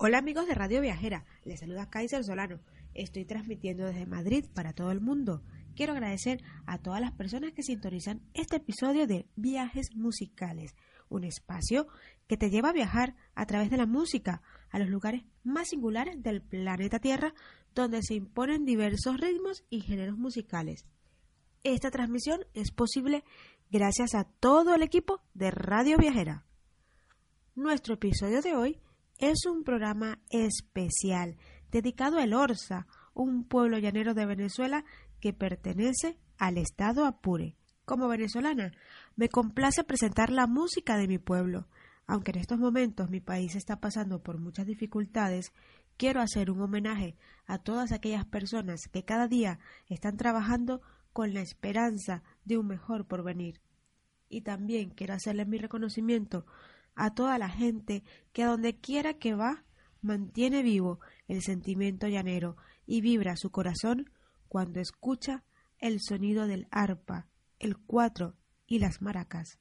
Hola amigos de Radio Viajera, les saluda Kaiser Solano. Estoy transmitiendo desde Madrid para todo el mundo. Quiero agradecer a todas las personas que sintonizan este episodio de Viajes Musicales, un espacio que te lleva a viajar a través de la música a los lugares más singulares del planeta Tierra donde se imponen diversos ritmos y géneros musicales. Esta transmisión es posible gracias a todo el equipo de Radio Viajera. Nuestro episodio de hoy es un programa especial dedicado a El Orza, un pueblo llanero de Venezuela que pertenece al estado Apure. Como venezolana, me complace presentar la música de mi pueblo. Aunque en estos momentos mi país está pasando por muchas dificultades, quiero hacer un homenaje a todas aquellas personas que cada día están trabajando con la esperanza de un mejor porvenir. Y también quiero hacerle mi reconocimiento a toda la gente que a donde quiera que va mantiene vivo el sentimiento llanero y vibra su corazón cuando escucha el sonido del arpa, el cuatro y las maracas.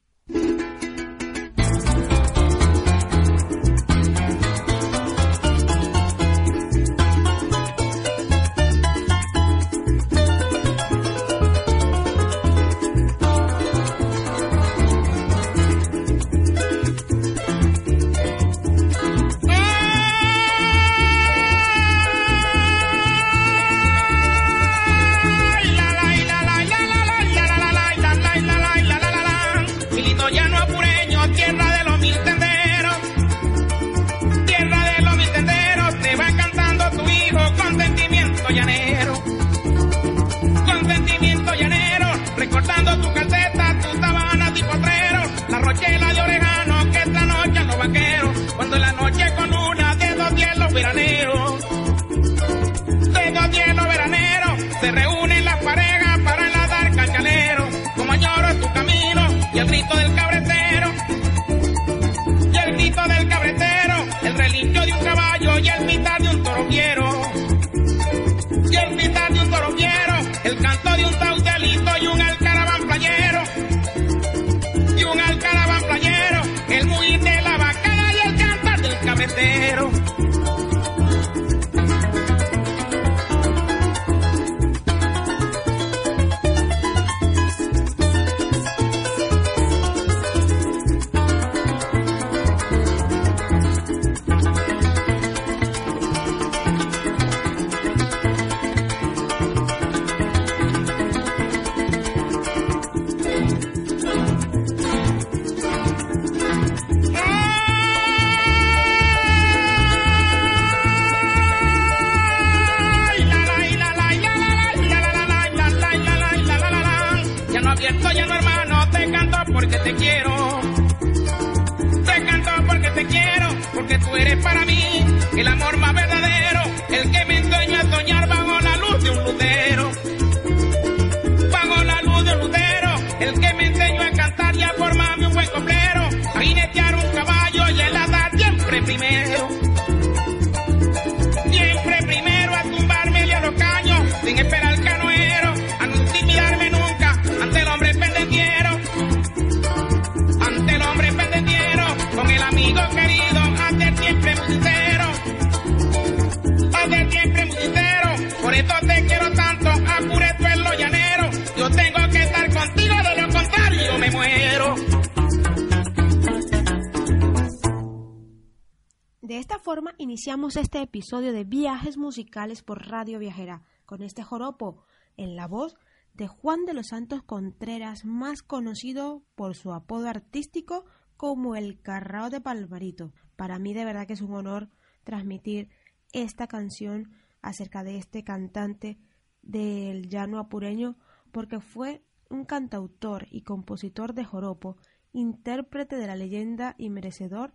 Iniciamos este episodio de Viajes Musicales por Radio Viajera con este joropo en la voz de Juan de los Santos Contreras, más conocido por su apodo artístico como el Carrao de Palmarito. Para mí de verdad que es un honor transmitir esta canción acerca de este cantante del llano apureño porque fue un cantautor y compositor de joropo, intérprete de la leyenda y merecedor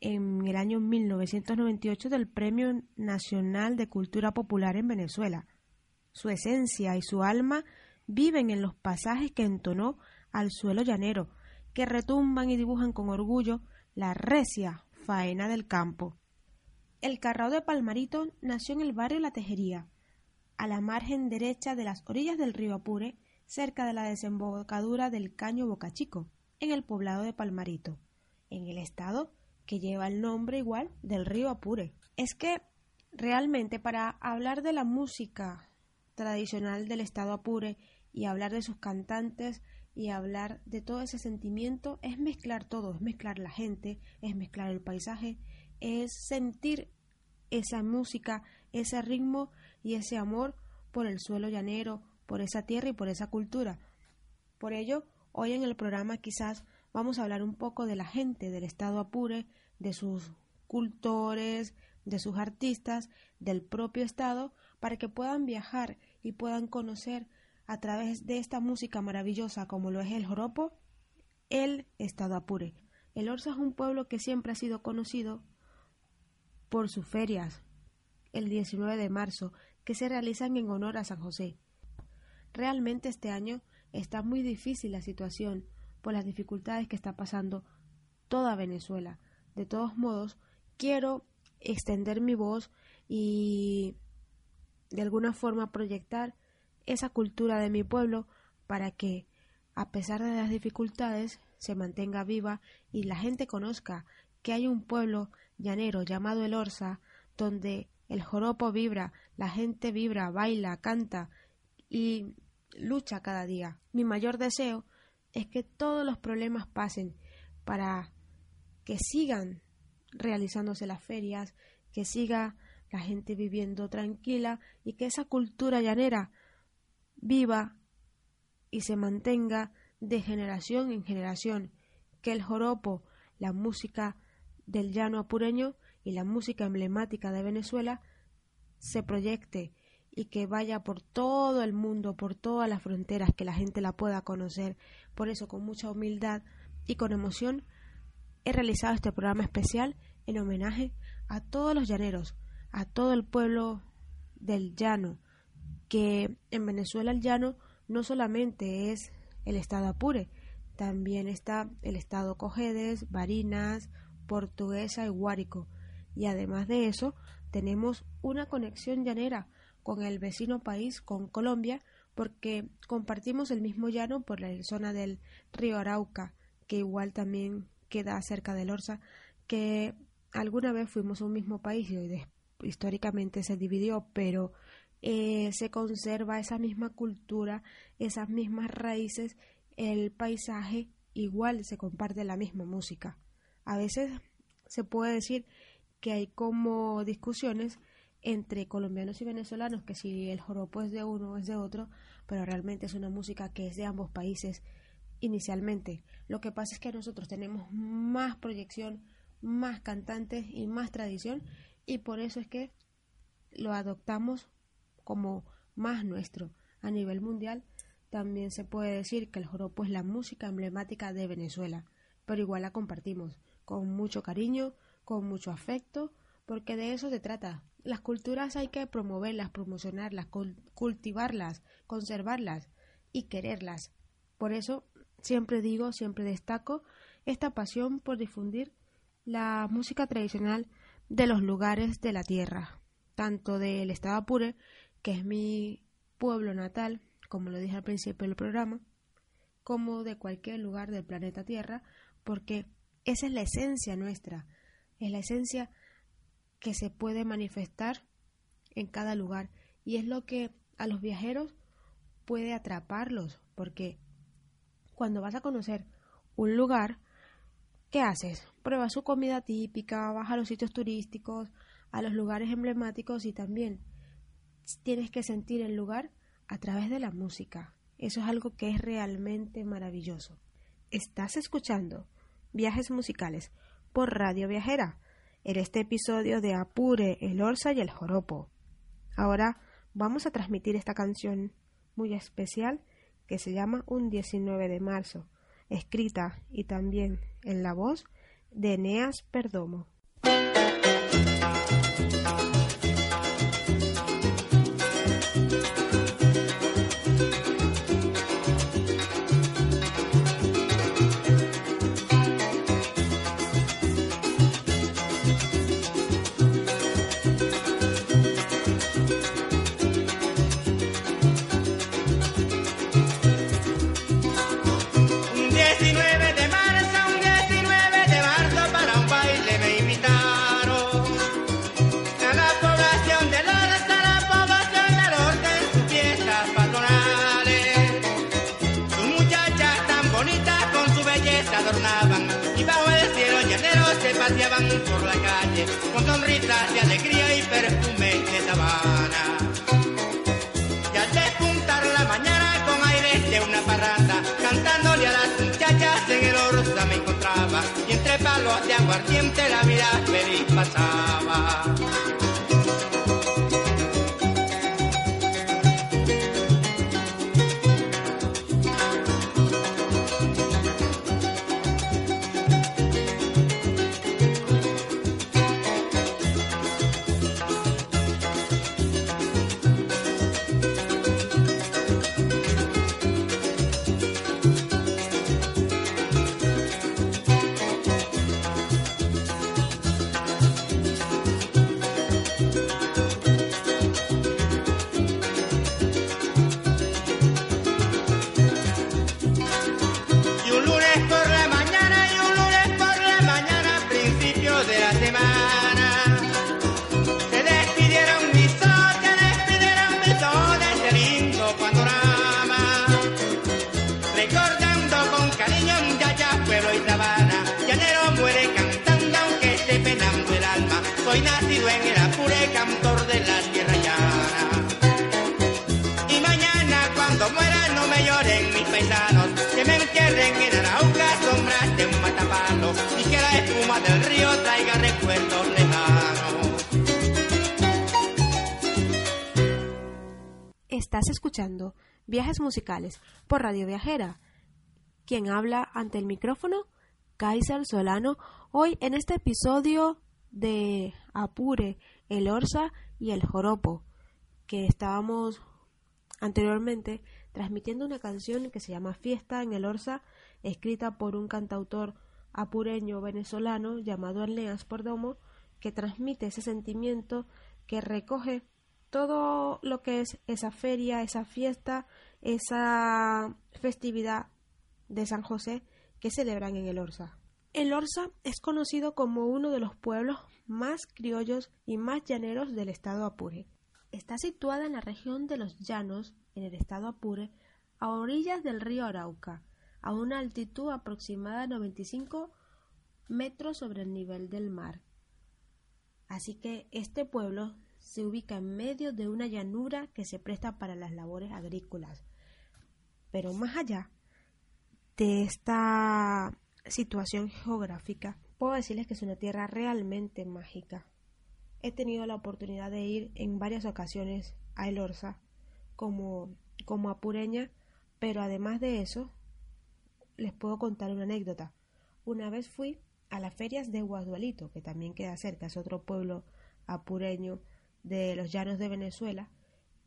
en el año 1998 del Premio Nacional de Cultura Popular en Venezuela. Su esencia y su alma viven en los pasajes que entonó al suelo llanero, que retumban y dibujan con orgullo la recia faena del campo. El Carrao de Palmarito nació en el barrio La Tejería, a la margen derecha de las orillas del río Apure, cerca de la desembocadura del caño Bocachico, en el poblado de Palmarito, en el estado que lleva el nombre igual del río Apure. Es que realmente para hablar de la música tradicional del estado Apure y hablar de sus cantantes y hablar de todo ese sentimiento es mezclar todo, es mezclar la gente, es mezclar el paisaje, es sentir esa música, ese ritmo y ese amor por el suelo llanero, por esa tierra y por esa cultura. Por ello, hoy en el programa quizás vamos a hablar un poco de la gente del estado Apure, de sus cultores, de sus artistas, del propio estado, para que puedan viajar y puedan conocer a través de esta música maravillosa como lo es el joropo, el estado Apure. El Orsa es un pueblo que siempre ha sido conocido por sus ferias, el 19 de marzo, que se realizan en honor a San José. Realmente este año está muy difícil la situación por las dificultades que está pasando toda Venezuela. De todos modos, quiero extender mi voz y de alguna forma proyectar esa cultura de mi pueblo para que, a pesar de las dificultades, se mantenga viva y la gente conozca que hay un pueblo llanero llamado el Orsa, donde el joropo vibra, la gente vibra, baila, canta y lucha cada día. Mi mayor deseo es que todos los problemas pasen para que sigan realizándose las ferias, que siga la gente viviendo tranquila y que esa cultura llanera viva y se mantenga de generación en generación, que el joropo, la música del llano apureño y la música emblemática de Venezuela se proyecte y que vaya por todo el mundo, por todas las fronteras, que la gente la pueda conocer. Por eso, con mucha humildad y con emoción, he realizado este programa especial en homenaje a todos los llaneros, a todo el pueblo del llano, que en Venezuela el llano no solamente es el estado Apure, también está el estado Cojedes, Barinas, Portuguesa y Guárico. Y además de eso, tenemos una conexión llanera con el vecino país, con Colombia, porque compartimos el mismo llano por la zona del río Arauca, que igual también queda cerca del Orsa, que alguna vez fuimos un mismo país y históricamente se dividió, pero eh, se conserva esa misma cultura, esas mismas raíces, el paisaje igual se comparte la misma música. A veces se puede decir que hay como discusiones entre colombianos y venezolanos, que si el joropo es de uno es de otro, pero realmente es una música que es de ambos países inicialmente. Lo que pasa es que nosotros tenemos más proyección, más cantantes y más tradición y por eso es que lo adoptamos como más nuestro. A nivel mundial también se puede decir que el joropo es la música emblemática de Venezuela, pero igual la compartimos con mucho cariño, con mucho afecto, porque de eso se trata, las culturas hay que promoverlas, promocionarlas, cultivarlas, conservarlas y quererlas. Por eso siempre digo, siempre destaco esta pasión por difundir la música tradicional de los lugares de la tierra, tanto del estado Apure, que es mi pueblo natal, como lo dije al principio del programa, como de cualquier lugar del planeta Tierra, porque esa es la esencia nuestra, es la esencia que se puede manifestar en cada lugar y es lo que a los viajeros puede atraparlos porque cuando vas a conocer un lugar ¿qué haces? Pruebas su comida típica, vas a los sitios turísticos, a los lugares emblemáticos y también tienes que sentir el lugar a través de la música. Eso es algo que es realmente maravilloso. Estás escuchando Viajes Musicales por Radio Viajera en este episodio de Apure, el Orsa y el Joropo. Ahora vamos a transmitir esta canción muy especial que se llama Un 19 de marzo, escrita y también en la voz de Eneas Perdomo. Con sonrisas de alegría y perfume de sabana. Y al despuntar la mañana con aire de una parranda, cantándole a las muchachas en el orza me encontraba, y entre palos de aguardiente la vida feliz pasaba. Estás escuchando Viajes Musicales por Radio Viajera. Quien habla ante el micrófono, Kaiser Solano, hoy en este episodio de Apure, el Orsa y el Joropo, que estábamos anteriormente transmitiendo una canción que se llama Fiesta en el Orsa, escrita por un cantautor apureño venezolano llamado Erneas Pordomo, que transmite ese sentimiento que recoge todo lo que es esa feria, esa fiesta, esa festividad de San José que celebran en el Orsa. El Orsa es conocido como uno de los pueblos más criollos y más llaneros del estado Apure. Está situada en la región de los Llanos, en el estado Apure, a orillas del río Arauca, a una altitud aproximada de 95 metros sobre el nivel del mar. Así que este pueblo se ubica en medio de una llanura que se presta para las labores agrícolas. Pero más allá de esta situación geográfica, puedo decirles que es una tierra realmente mágica. He tenido la oportunidad de ir en varias ocasiones a El Orza como, como apureña, pero además de eso, les puedo contar una anécdota. Una vez fui a las ferias de Guadualito, que también queda cerca, es otro pueblo apureño de los llanos de Venezuela,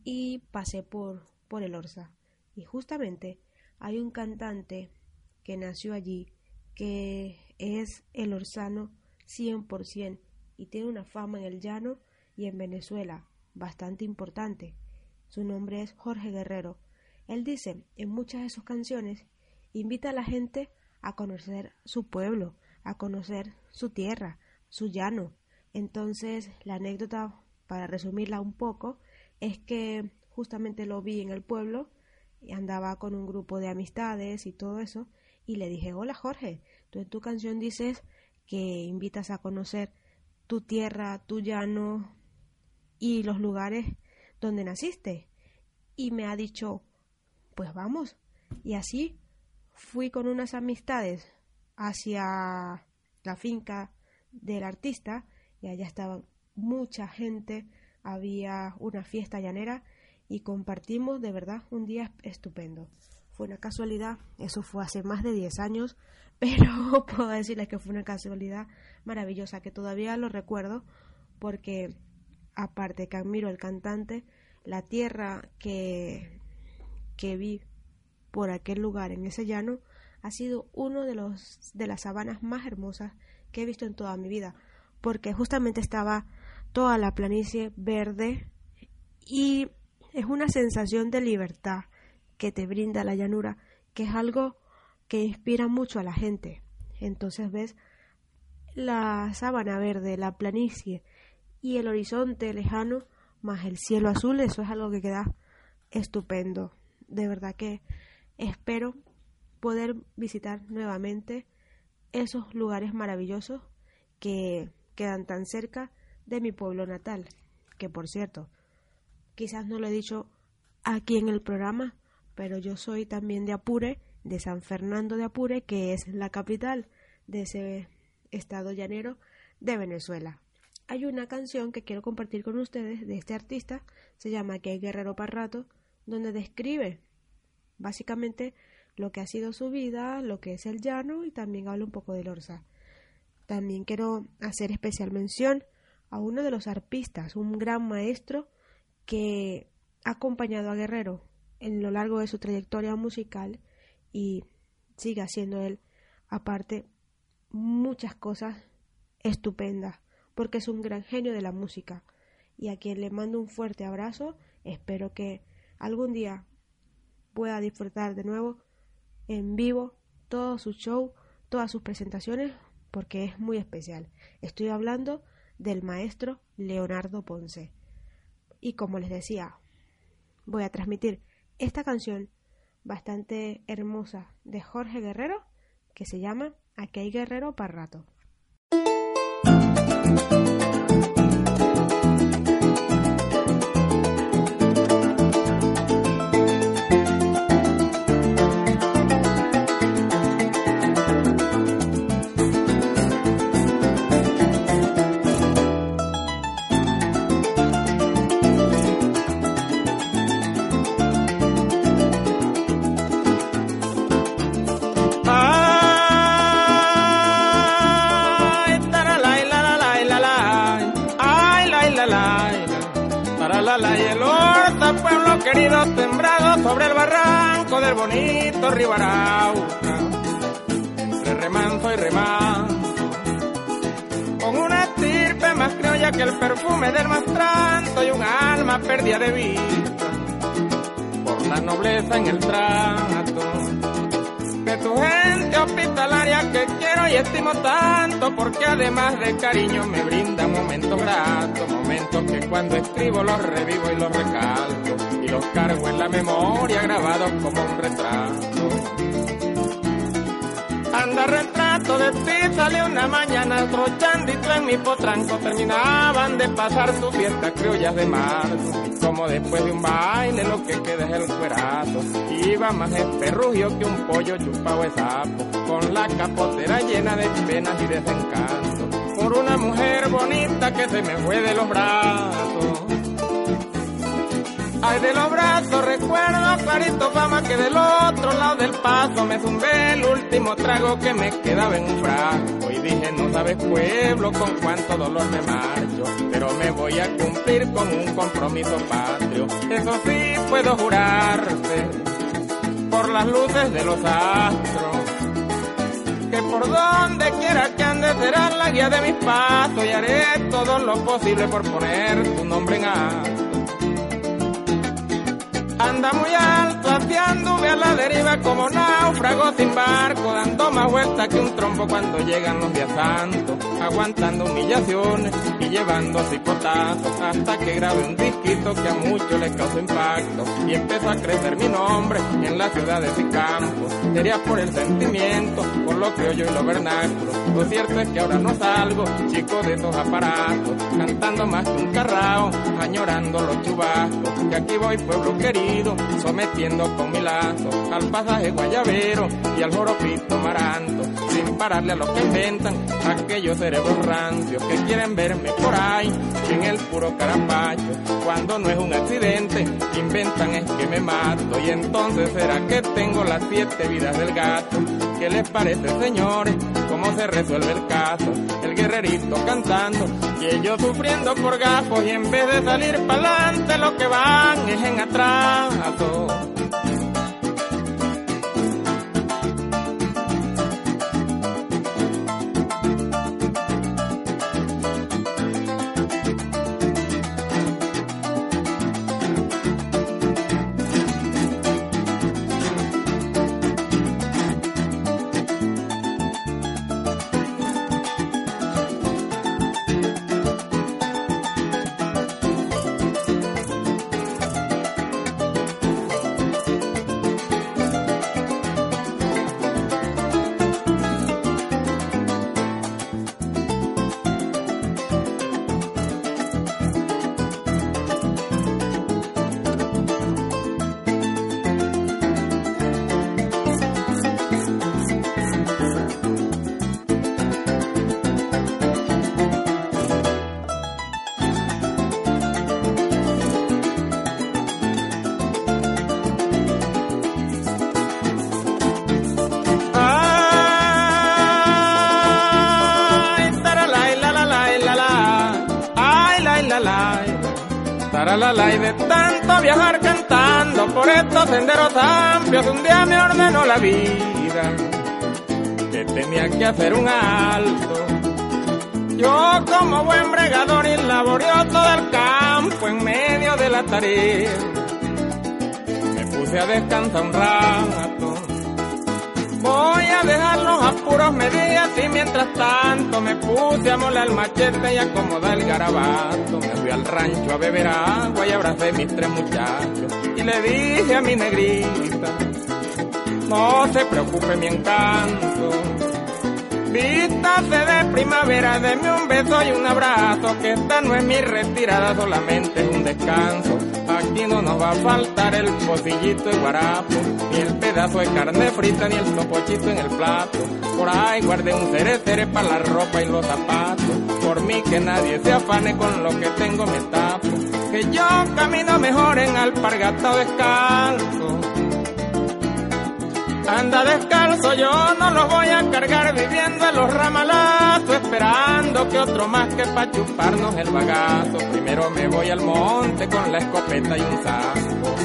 y pasé por, por el Orza. Y justamente hay un cantante que nació allí, que es el orzano 100% y tiene una fama en el llano y en Venezuela bastante importante. Su nombre es Jorge Guerrero. Él dice en muchas de sus canciones, invita a la gente a conocer su pueblo, a conocer su tierra, su llano. Entonces, la anécdota, para resumirla un poco, es que justamente lo vi en el pueblo y andaba con un grupo de amistades y todo eso, y le dije, hola Jorge, tú en tu canción dices que invitas a conocer tu tierra, tu llano y los lugares donde naciste. Y me ha dicho, pues vamos. Y así fui con unas amistades hacia la finca del artista y allá estaba mucha gente, había una fiesta llanera y compartimos de verdad un día estupendo. Fue una casualidad, eso fue hace más de 10 años, pero puedo decirles que fue una casualidad maravillosa que todavía lo recuerdo porque aparte que admiro al cantante, la tierra que, que vi por aquel lugar en ese llano ha sido uno de los de las sabanas más hermosas que he visto en toda mi vida, porque justamente estaba toda la planicie verde y es una sensación de libertad que te brinda la llanura, que es algo que inspira mucho a la gente. Entonces ves la sábana verde, la planicie y el horizonte lejano más el cielo azul, eso es algo que queda estupendo. De verdad que espero poder visitar nuevamente esos lugares maravillosos que, quedan tan cerca de mi pueblo natal, que por cierto, quizás no lo he dicho aquí en el programa, pero yo soy también de Apure, de San Fernando de Apure, que es la capital de ese estado llanero de Venezuela. Hay una canción que quiero compartir con ustedes de este artista, se llama Que hay Guerrero Parrato, donde describe básicamente lo que ha sido su vida, lo que es el llano y también habla un poco del Orsa. También quiero hacer especial mención a uno de los arpistas, un gran maestro que ha acompañado a Guerrero en lo largo de su trayectoria musical y sigue haciendo él, aparte, muchas cosas estupendas, porque es un gran genio de la música. Y a quien le mando un fuerte abrazo, espero que algún día pueda disfrutar de nuevo en vivo todo su show, todas sus presentaciones, porque es muy especial. Estoy hablando del maestro Leonardo Ponce. Y como les decía, voy a transmitir esta canción bastante hermosa de Jorge Guerrero que se llama Aquí Guerrero para rato. Querido sembrado sobre el barranco del bonito río Arauca, entre remanso y remanso, con una estirpe más criolla que el perfume del mastranto y un alma perdida de vista. Por la nobleza en el trato. De tu gente hospitalaria que quiero y estimo tanto porque además de cariño me brinda momentos gratos, momentos que cuando escribo los revivo y los recalco los cargo en la memoria grabados como un retrato. Anda retrato de ti, sale una mañana trochandito en mi potranco, terminaban de pasar su fiesta criollas de marzo. Como después de un baile lo que queda es el cuerazo, iba más esperrugio que un pollo chupado de sapo, con la capotera llena de penas y desencanto, por una mujer bonita que se me fue de los brazos. Ay, de los brazos recuerdo clarito fama que del otro lado del paso me zumbé el último trago que me quedaba en un frasco y dije no sabes pueblo con cuánto dolor me marcho, pero me voy a cumplir con un compromiso patrio. Eso sí puedo jurarte por las luces de los astros que por donde quiera que ande serás la guía de mis pasos y haré todo lo posible por poner tu nombre en alto Anda muy alto, haciéndome a la deriva como náufrago sin barco, dando más vueltas que un trompo cuando llegan los días santos, aguantando humillaciones y llevando cipotazos, hasta que grabé un disquito que a muchos le causó impacto y empezó a crecer mi nombre en las ciudades y campos. Sería por el sentimiento, por lo que oyo y lo vernáculo. Lo cierto es que ahora no salgo, chico de esos aparatos, cantando más que un carrao, añorando los chubascos, que aquí voy pueblo querido sometiendo con mi lazo al pasaje guayabero y al joropito maranto, sin pararle a los que inventan aquellos cerebros rancios que quieren verme por ahí en el puro carapacho. Cuando no es un accidente, inventan es que me mato y entonces será que tengo las siete vidas del gato. ¿Qué les parece, señores? ¿Cómo se resuelve el caso? El guerrerito cantando y ellos sufriendo por gafos y en vez de salir pa'lante lo que van es en atraso. Para la y de tanto viajar cantando por estos senderos amplios, un día me ordenó la vida que tenía que hacer un alto. Yo como buen bregador y laborioso del campo en medio de la tarea, me puse a descansar un rato. Voy a dejar los apuros medias y mientras tanto me puse a molar el machete y acomodar el garabato. Me fui al rancho a beber agua y abracé mis tres muchachos y le dije a mi negrita, no se preocupe mi encanto. Vístase de primavera, deme un beso y un abrazo, que esta no es mi retirada, solamente es un descanso. Aquí no nos va a faltar el pocillito y guarapo, ni el pedazo de carne frita, ni el topochito en el plato. Por ahí guardé un cerecere para la ropa y los zapatos. Por mí que nadie se afane con lo que tengo me tapo. Que yo camino mejor en alpargata descalzo. Anda descalzo, yo no los voy a cargar viviendo en los ramalazos, esperando que otro más que pa' chuparnos el bagazo. Primero me voy al monte con la escopeta y un saco.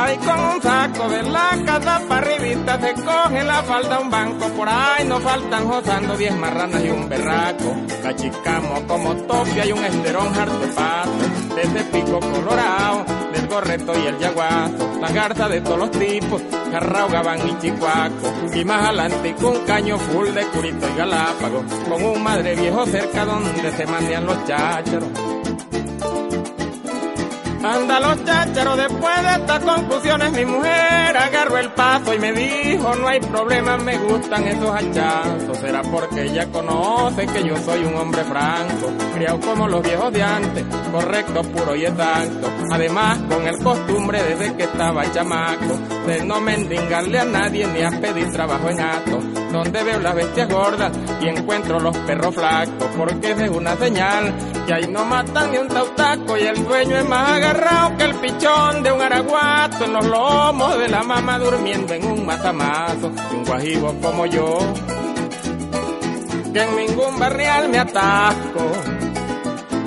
Ahí con un saco de la casa para arribita se coge la falda un banco. Por ahí nos faltan josando diez marranas y un berraco. La chicamos como topia y un esterón harto pato. De ese pico colorado, gorreto y el yaguazo. La garza de todos los tipos, carrao, gabán y chicuaco. Y más adelante con caño full de curito y galápago. Con un madre viejo cerca donde se mandan los chácharos. Anda los chácharos, después de estas conclusiones mi mujer agarró el paso y me dijo no hay problema, me gustan esos hachazos. Será porque ella conoce que yo soy un hombre franco, criado como los viejos de antes, correcto, puro y exacto. Además con el costumbre desde que estaba chamaco, de no mendigarle a nadie ni a pedir trabajo en acto. Donde veo las bestias gordas y encuentro los perros flacos, porque es una señal que ahí no matan ni un tautaco y el dueño es más agarrado que el pichón de un araguato en los lomos de la mamá durmiendo en un matamazo y un guajibo como yo que en ningún barrial me atasco.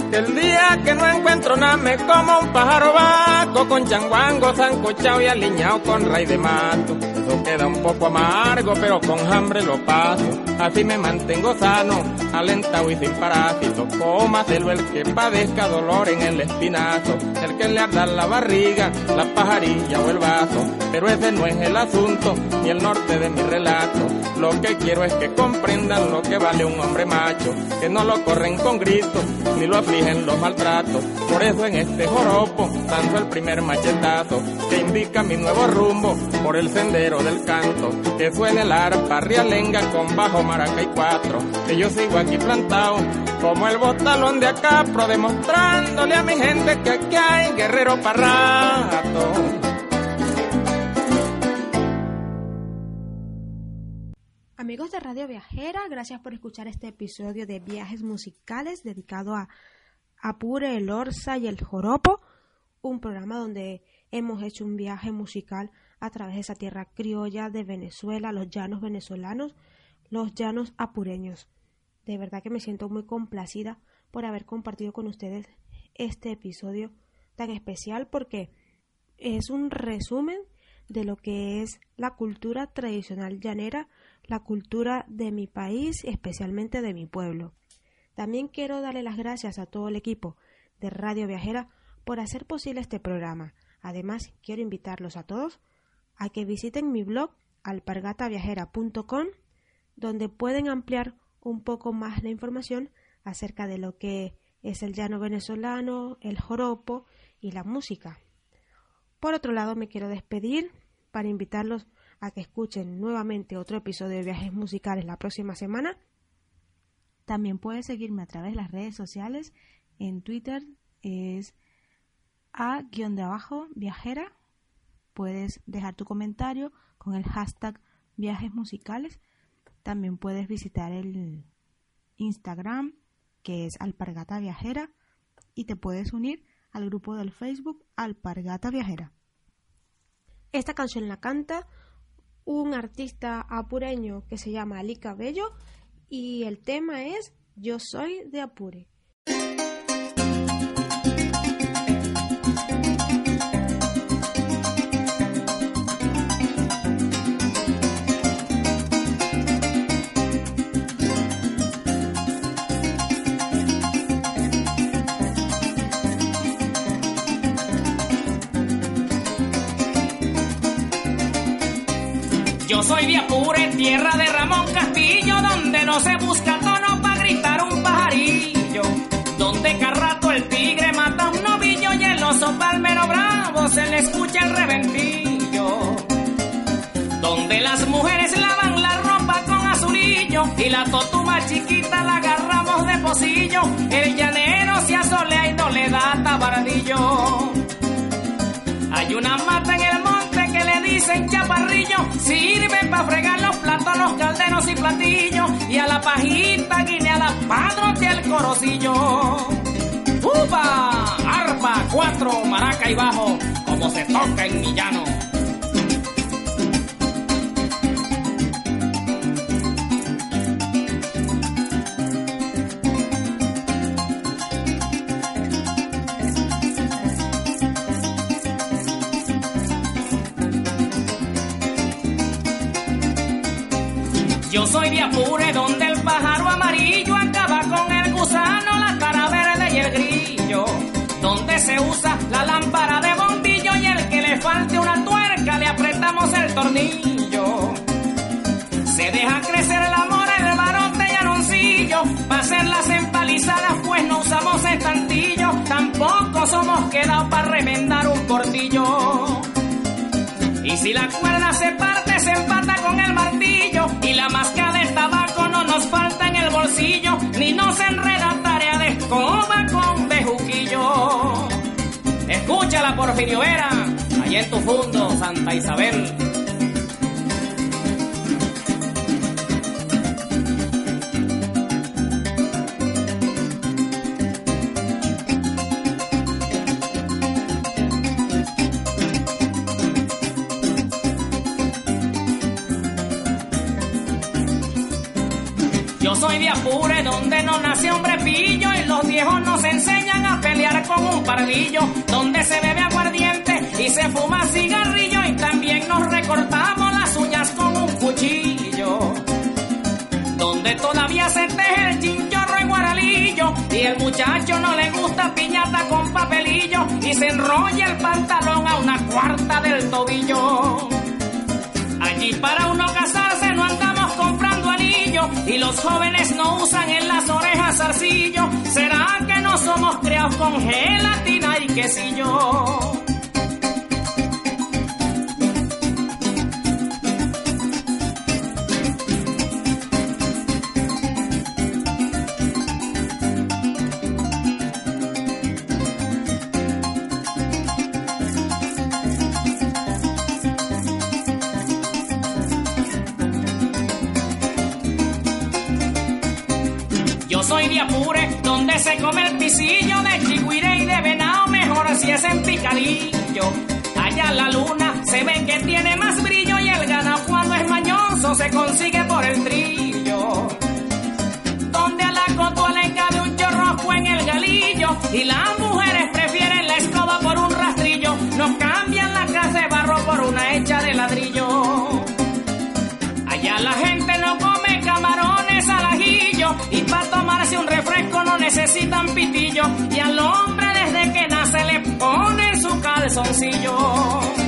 Que el día que no encuentro nada me como un pájaro vaco con changuango sancochao y aliñado con ray de mato queda un poco amargo pero con hambre lo paso. Así me mantengo sano alentado y sin parásitos cómaselo el que padezca dolor en el espinazo el que le arda la barriga la pajarilla o el vaso. Pero ese no es el asunto ni el norte de mi relato. Lo que quiero es que comprendan lo que vale un hombre macho que no lo corren con gritos ni lo afligen los maltratos. Por eso en este joropo tanto el primer machetazo que indica mi nuevo rumbo por el sendero del canto que suene el arpa rialenga con bajo maraca y cuatro que yo sigo aquí plantado como el botalón de acá pro demostrándole a mi gente que aquí hay guerrero para rato. Amigos de Radio Viajera, gracias por escuchar este episodio de Viajes Musicales dedicado a Apure, el Orza y el Joropo, un programa donde hemos hecho un viaje musical a través de esa tierra criolla de Venezuela, los llanos venezolanos, los llanos apureños. De verdad que me siento muy complacida por haber compartido con ustedes este episodio tan especial porque es un resumen de lo que es la cultura tradicional llanera, la cultura de mi país, especialmente de mi pueblo. También quiero darle las gracias a todo el equipo de Radio Viajera por hacer posible este programa. Además, quiero invitarlos a todos a que visiten mi blog alpargataviajera.com, donde pueden ampliar un poco más la información acerca de lo que es el llano venezolano, el joropo y la música. Por otro lado, me quiero despedir para invitarlos a que escuchen nuevamente otro episodio de Viajes Musicales la próxima semana. También puedes seguirme a través de las redes sociales. En Twitter es a-de-abajo viajera. Puedes dejar tu comentario con el hashtag viajes musicales. También puedes visitar el Instagram que es alpargata viajera y te puedes unir al grupo del Facebook Alpargata Viajera. Esta canción la canta un artista apureño que se llama Ali Cabello y el tema es Yo soy de Apure. Yo soy de Apure, tierra de Ramón Castillo, donde no se busca tono para gritar un pajarillo. Donde carrato el tigre mata un novillo y el oso palmero bravo se le escucha el reventillo. Donde las mujeres lavan la ropa con azulillo y la totuma chiquita la agarramos de pocillo. El llanero se asolea y no le da tabardillo. Hay una mata en el monte dicen chaparrillo, sirve para fregar los platos, los calderos y platillos, y a la pajita guineada padrote el corocillo. ¡Upa! Arpa, cuatro, maraca y bajo, como se toca en mi llano. Soy de Apure, donde el pájaro amarillo acaba con el gusano, la cara verde y el grillo. Donde se usa la lámpara de bombillo y el que le falte una tuerca le apretamos el tornillo. Se deja crecer el amor, el barote y anoncillo. Para hacer las empalizadas, pues no usamos estantillo. Tampoco somos quedados para remendar un portillo. Y si la cuerda se parte, se empata con el martillo. Y la máscara de tabaco no nos falta en el bolsillo. Ni nos enreda tarea de escoba con bejuquillo. Escúchala, Porfirio Vera, allá en tu fondo, Santa Isabel. Yo soy de Apure, donde no nace hombre pillo y los viejos nos enseñan a pelear con un pardillo, donde se bebe aguardiente y se fuma cigarrillo y también nos recortamos las uñas con un cuchillo. Donde todavía se teje el chinchorro en guaralillo y el muchacho no le gusta piñata con papelillo y se enrolla el pantalón a una cuarta del tobillo. Allí para uno y los jóvenes no usan en las orejas zarcillo. ¿Será que no somos criados con gelatina y quesillo? De Apure, donde se come el pisillo de chihuire y de venado, mejor si es en picadillo. Allá la luna se ve que tiene más brillo y el ganado cuando es mañoso se consigue por el trillo. Donde a la cotua le cabe un chorrojo en el galillo y las mujeres prefieren la escoba por un rastrillo. Nos cambian la casa de barro por una hecha de ladrillo. Allá la gente y para tomarse un refresco no necesitan pitillo y al hombre desde que nace le ponen su calzoncillo.